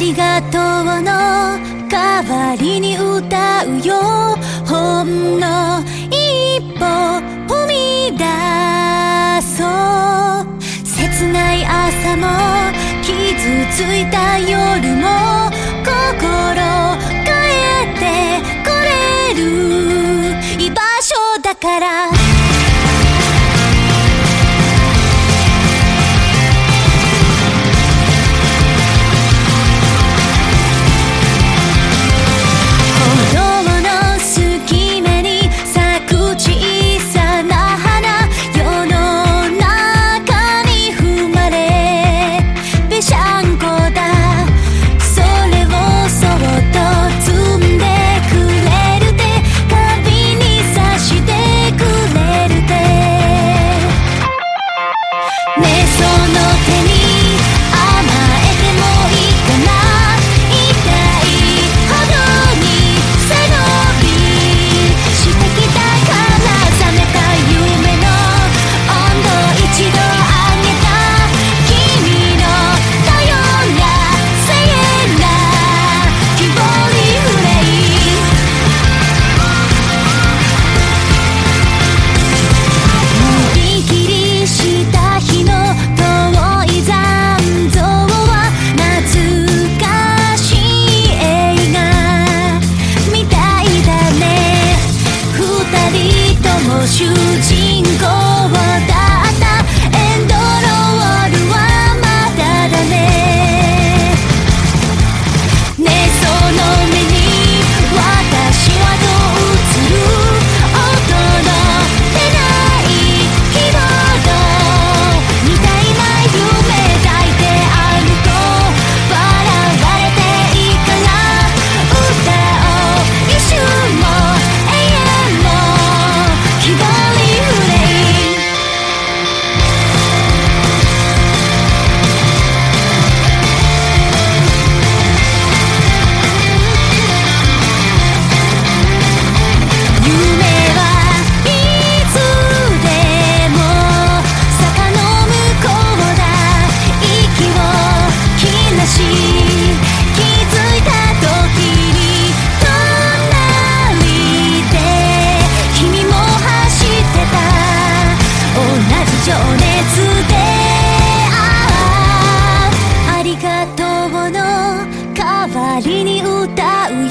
りがとうの代わりに歌うよ。ほんの一歩踏み出そう。切ない朝も傷ついた夜も心変えてねそのりに歌うよ。